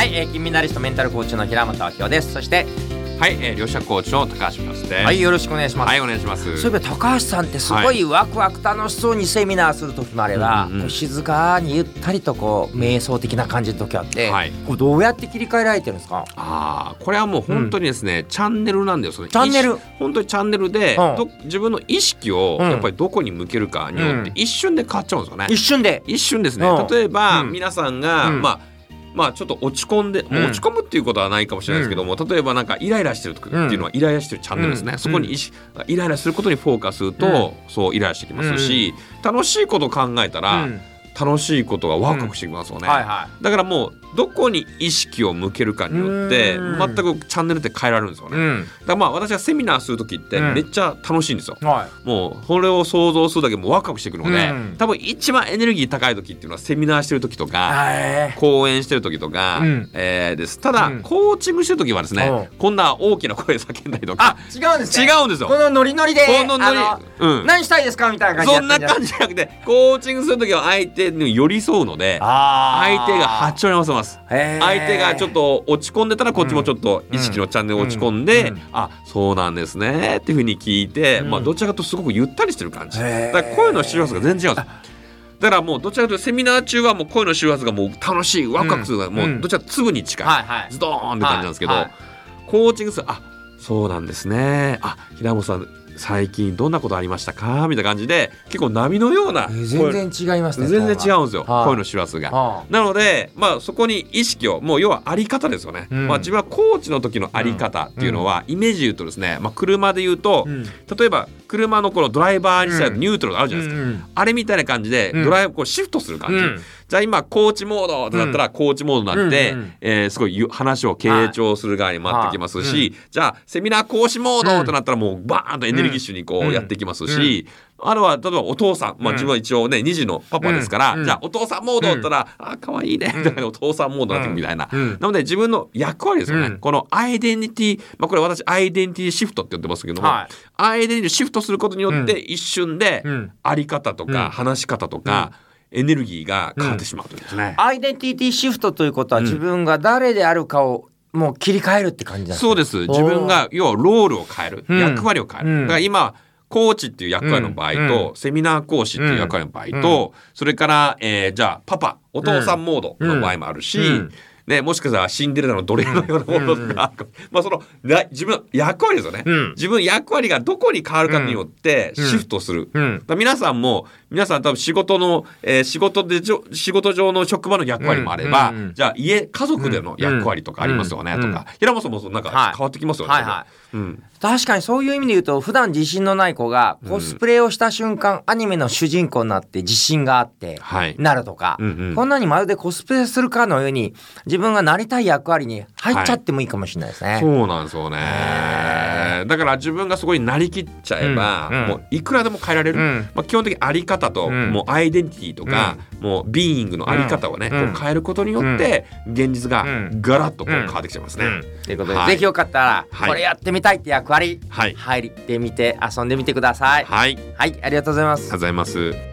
はい、えー、金メダリストメンタルコーチの平本明夫です。そしてはい、えー、両者コーチの高橋です。ね。はいよろしくお願いします、はい、お願いします。そういえば高橋さんってすごいワクワク楽しそうにセミナーする時もあれば、うんうんうん。こう静かにゆったりとこう瞑想的な感じの時あって、はい。こうどうやって切り替えられてるんですか？ああ、これはもう本当にですね、チャンネルなんですよ。そのチャンネル。本当にチャンネルで、うん。ど自分の意識をうん。やっぱりどこに向けるかによってうん。一瞬で変わっちゃうんですよね。一瞬で。一瞬ですね。うん。例えば、うん。皆さんが、うん。まあ。まあちょっと落ち込んで、もう落ち込むっていうことはないかもしれないですけども、例えばなんかイライラしてる時っていうのはイライラしてるチャンネルですね、うん。そこにイライラすることにフォーカスすると、そうイライラしてきますし、楽しいことを考えたら、うん楽しいことがワクワクしてきますよね、はいはだからもうどこに意識を向けるかによってうん。全くチャンネルって変えられるんですよね、い、うん。だからまあ私がセミナーする時ってうんめっちゃ楽しいんですよ、はもうこれを想像するだけでもワクワクしてくるので、うん。多分一番エネルギー高い時っていうのはセミナーしてる時といか、はい。講演してる時とか、うん。えーです。ただ、うん。コーチングしてる時はですね、うこんな大きな声で叫んだりとあか違うんですね。違うんですよ。このノリノリで。このノリ。あうん。何したいですか？みたいな感じそんな感じじゃなくてコーチングする時は相手に寄り添うのであ相手が波長に合わせます。相相手がちょっと落ち込んでたらこっちもちょっと意識のチャンネル落ち込んで、うん。うん。あそうなんですねっていうふうに聞いて、うん。まあどちらかとすごくゆったりしてる感じ。だから声の周波数が全然違うんですだからもうどちらかというとセミナー中はもう声の周波数がもう楽しいワクワクするもうどちらか粒に近い、はいはいズドーンって感じなんですけど、はいはい。コーチングするあそうなんですね。あ平本さん最近どんなことありましたか？みたいな感じで結構波のようなえー声全然違いますね全然違うんですよ、はい。声の周波数が。はなので、まあ、そこに意識をもう要はあり方ですよね、うん。まあ、自分はコーチの時のあり方っていうのは、イメージで言うとですね、まあ、車で言うと、うん。例えば車のこのドライバーにしたらうん。ニュートラルあるじゃないですか、うんあれみたいな感じでうん。ドライブこうシフトする感じ、うん。じゃあ今コーチモードってなったらコーチモードになって、うんうん。えーすごいゆ話を傾聴する側に回ってきますし、はい。じゃあセミナー講師モードってなったらもうバーンとエネルギッシュにこうん。うやっていきますし、あるは例えばお父さん、まあ、うん。自分は一応ね2児のパパですから、うん。じゃあお父さんモードだったら、あ可愛いね。みたいなお父さんモードになってくるみたいな、うん。なので自分の役割ですよね、うん。このアイデンティティ、まあ、これ私アイデンティティシフトって言ってますけども、はい。アイデンティティシフトすることによって一瞬でうん。あり方とかうん。話し方とか、エネルギーが変わってしまうというですね。アイデンティティシフトということはうん自分が誰であるかをもう切り替えるって感じなんですかそうです。自分が要はロールを変える、うん。役割を変える、うん。だから今コーチっていう役割の場合と、うんセミナー講師っていう役割の場合と、それから、えーじゃあパパお父さんモードの場合もあるし、うん。ね、もしかしたらシンデレラの奴隷のようなものとか、まあそのな自分の役割ですよね、うん。自分の役割がどこに変わるかによってうん。シフトする、うん。だから皆さんも皆さん多分仕事の、えー仕事で仕事上の職場の役割もあれば、うんうんうん。じゃあ家家族での役割とかありますよね、うん。うん。とか平本さんもなんかはい。変わってきますよね、はいはい。うん、確かにそういう意味で言うと普段自信のない子がコスプレをした瞬間、アニメの主人公になって自信があってはい。なるとか、うんうん。こんなにまるでコスプレするかのように自分がなりたい役割に入っちゃってもいいかもしれないですね。そうなんですよねへだから自分がそこになりきっちゃえば、うんうん。もういくらでも変えられる、うん。まあ、基本的にあり方と、うん。もうアイデンティティとか、もうビーイングのあり方をね、うん。こう変えることによって、現実がうん。ガラッとこううん変わってきちゃいますね。うん。ということで、はい。ぜひよかったらはい。これやってみたいって役割、はい、入ってみて遊んでみてください。はい、ありがとうはい、ありがとうございます。ございます。